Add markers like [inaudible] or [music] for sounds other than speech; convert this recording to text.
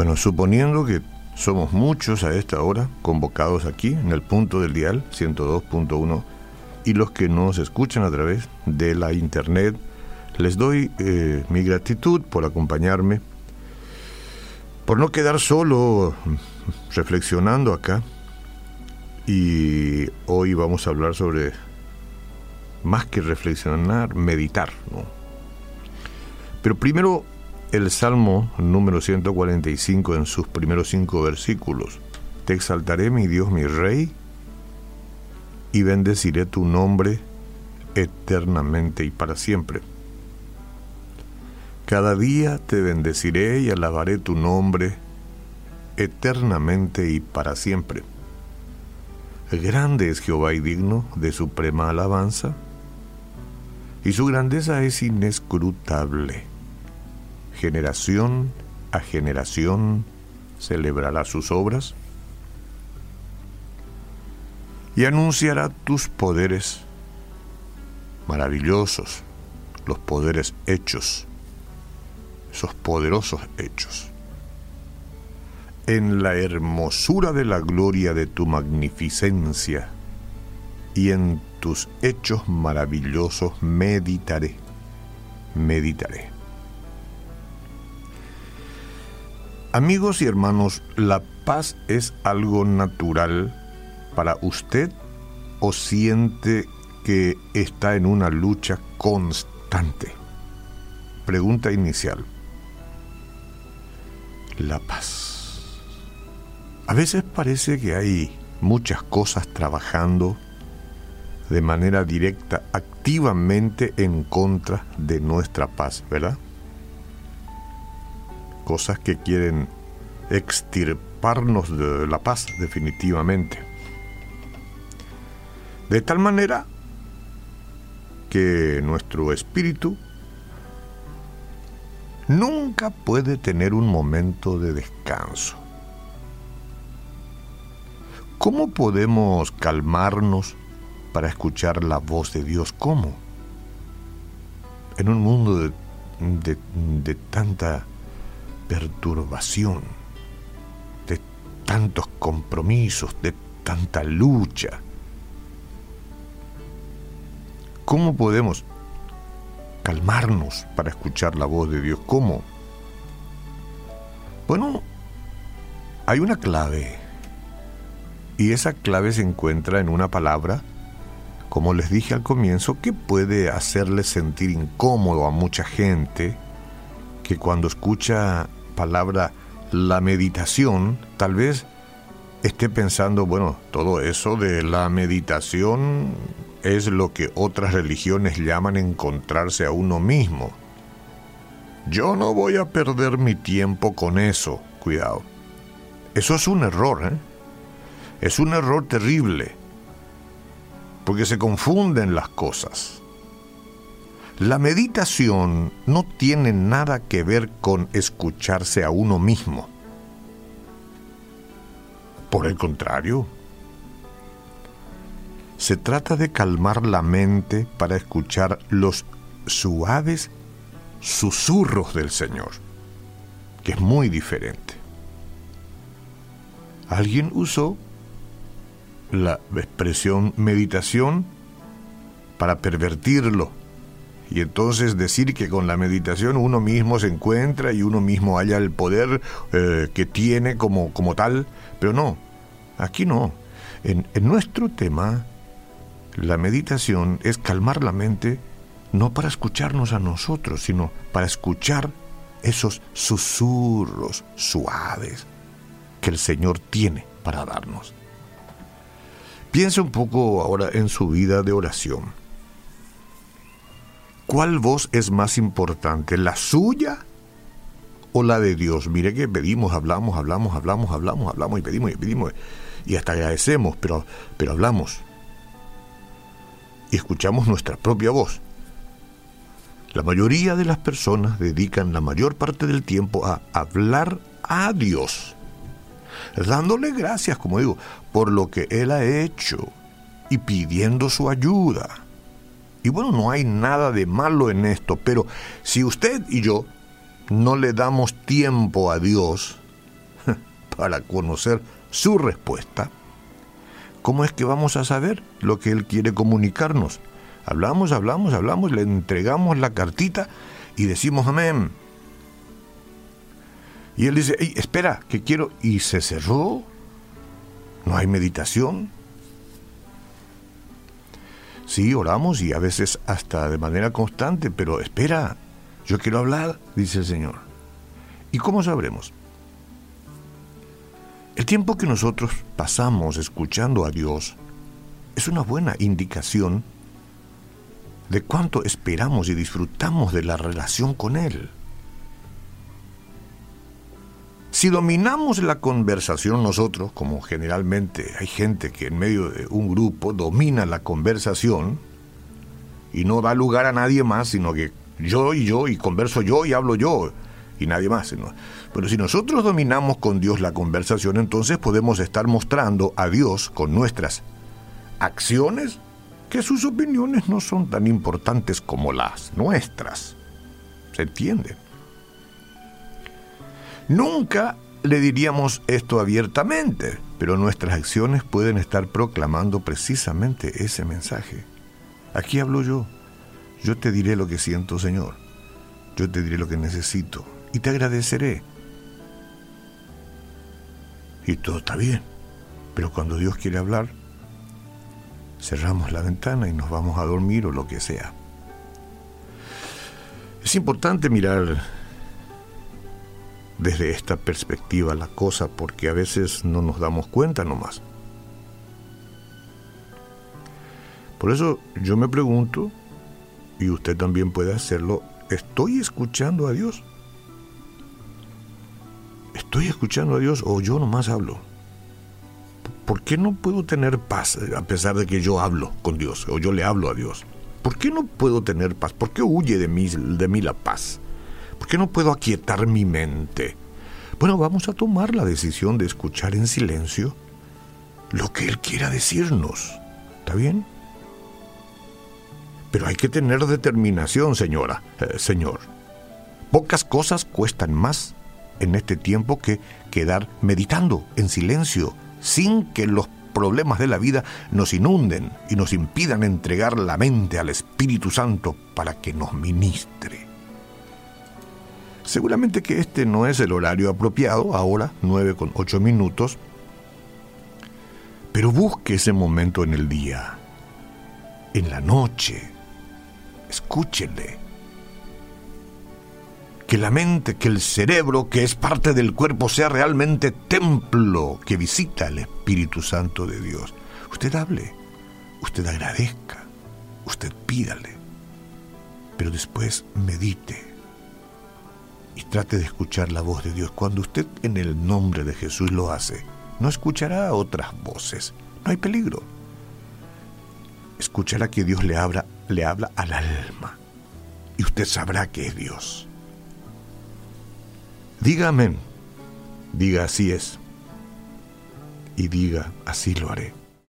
Bueno, suponiendo que somos muchos a esta hora convocados aquí en el punto del dial 102.1 y los que nos escuchan a través de la internet, les doy eh, mi gratitud por acompañarme, por no quedar solo reflexionando acá. Y hoy vamos a hablar sobre, más que reflexionar, meditar. Pero primero el Salmo número 145 en sus primeros cinco versículos. Te exaltaré, mi Dios, mi Rey, y bendeciré tu nombre eternamente y para siempre. Cada día te bendeciré y alabaré tu nombre eternamente y para siempre. Grande es Jehová y digno de suprema alabanza, y su grandeza es inescrutable. Generación a generación celebrará sus obras y anunciará tus poderes maravillosos, los poderes hechos, esos poderosos hechos. En la hermosura de la gloria de tu magnificencia y en tus hechos maravillosos meditaré, meditaré. Amigos y hermanos, la paz es algo natural para usted o siente que está en una lucha constante? Pregunta inicial. La paz. A veces parece que hay muchas cosas trabajando de manera directa, activamente en contra de nuestra paz, ¿verdad? Cosas que quieren extirparnos de la paz definitivamente. De tal manera que nuestro espíritu nunca puede tener un momento de descanso. ¿Cómo podemos calmarnos para escuchar la voz de Dios? ¿Cómo? En un mundo de, de tanta perturbación, de tantos compromisos, de tanta lucha ¿Cómo podemos calmarnos para escuchar la voz de Dios? ¿Cómo? Bueno, hay una clave. Y esa clave se encuentra en una palabra, como les dije al comienzo, que puede hacerle sentir incómodo a mucha gente, que cuando escucha palabra la meditación, tal vez esté pensando, bueno, todo eso de la meditación es lo que otras religiones llaman encontrarse a uno mismo. Yo no voy a perder mi tiempo con eso, cuidado. Eso es un error, ¿eh? Es un error terrible, porque se confunden las cosas. La meditación no tiene nada que ver con escucharse a uno mismo. Por el contrario, se trata de calmar la mente para escuchar los suaves susurros del Señor, que es muy diferente. Alguien usó la expresión meditación para pervertirlo y entonces decir que con la meditación uno mismo se encuentra y uno mismo haya el poder eh, que tiene como, como tal, pero no, aquí no. En, en nuestro tema la meditación es calmar la mente no para escucharnos a nosotros, sino para escuchar esos susurros suaves que el Señor tiene para darnos. Piensa un poco ahora en su vida de oración. ¿Cuál voz es más importante, la suya o la de Dios? Mire que pedimos, hablamos, hablamos, hablamos, hablamos, hablamos y pedimos y pedimos y hasta agradecemos, pero, pero hablamos y escuchamos nuestra propia voz. La mayoría de las personas dedican la mayor parte del tiempo a hablar a Dios, dándole gracias, como digo, por lo que Él ha hecho y pidiendo su ayuda. Y bueno, no hay nada de malo en esto, pero si usted y yo no le damos tiempo a Dios, [laughs] para conocer su respuesta, ¿cómo es que vamos a saber lo que Él quiere comunicarnos? Hablamos, hablamos, hablamos, le entregamos la cartita y decimos amén. Y Él dice, espera, que quiero... Y se cerró. No hay meditación. Sí, oramos y a veces hasta de manera constante, pero espera, yo quiero hablar, dice el Señor. ¿Y cómo sabremos? El tiempo que nosotros pasamos escuchando a Dios es una buena indicación de cuánto esperamos y disfrutamos de la relación con Él. Si dominamos la conversación nosotros, como generalmente hay gente que en medio de un grupo domina la conversación y no da lugar a nadie más, sino que yo y yo y converso yo y hablo yo y nadie más. Pero si nosotros dominamos con Dios la conversación, entonces podemos estar mostrando a Dios con nuestras acciones que sus opiniones no son tan importantes como las nuestras. ¿Se entiende? Nunca le diríamos esto abiertamente, pero nuestras acciones pueden estar proclamando precisamente ese mensaje. Aquí hablo yo. Yo te diré lo que siento, Señor. Yo te diré lo que necesito y te agradeceré. Y todo está bien. Pero cuando Dios quiere hablar, cerramos la ventana y nos vamos a dormir o lo que sea. Es importante mirar desde esta perspectiva la cosa porque a veces no nos damos cuenta nomás. Por eso yo me pregunto, y usted también puede hacerlo, ¿estoy escuchando a Dios? ¿Estoy escuchando a Dios o yo nomás hablo? ¿Por qué no puedo tener paz a pesar de que yo hablo con Dios o yo le hablo a Dios? ¿Por qué no puedo tener paz? ¿Por qué huye de mí, de mí la paz? ¿Por qué no puedo aquietar mi mente? Bueno, vamos a tomar la decisión de escuchar en silencio lo que Él quiera decirnos. ¿Está bien? Pero hay que tener determinación, señora, eh, señor. Pocas cosas cuestan más en este tiempo que quedar meditando en silencio, sin que los problemas de la vida nos inunden y nos impidan entregar la mente al Espíritu Santo para que nos ministre. Seguramente que este no es el horario apropiado, ahora 9 con 8 minutos, pero busque ese momento en el día, en la noche, escúchele. Que la mente, que el cerebro, que es parte del cuerpo, sea realmente templo que visita el Espíritu Santo de Dios. Usted hable, usted agradezca, usted pídale, pero después medite y trate de escuchar la voz de Dios. Cuando usted en el nombre de Jesús lo hace, no escuchará otras voces. No hay peligro. Escuchará que Dios le habla, le habla al alma. Y usted sabrá que es Dios. Diga amén. Diga así es. Y diga así lo haré.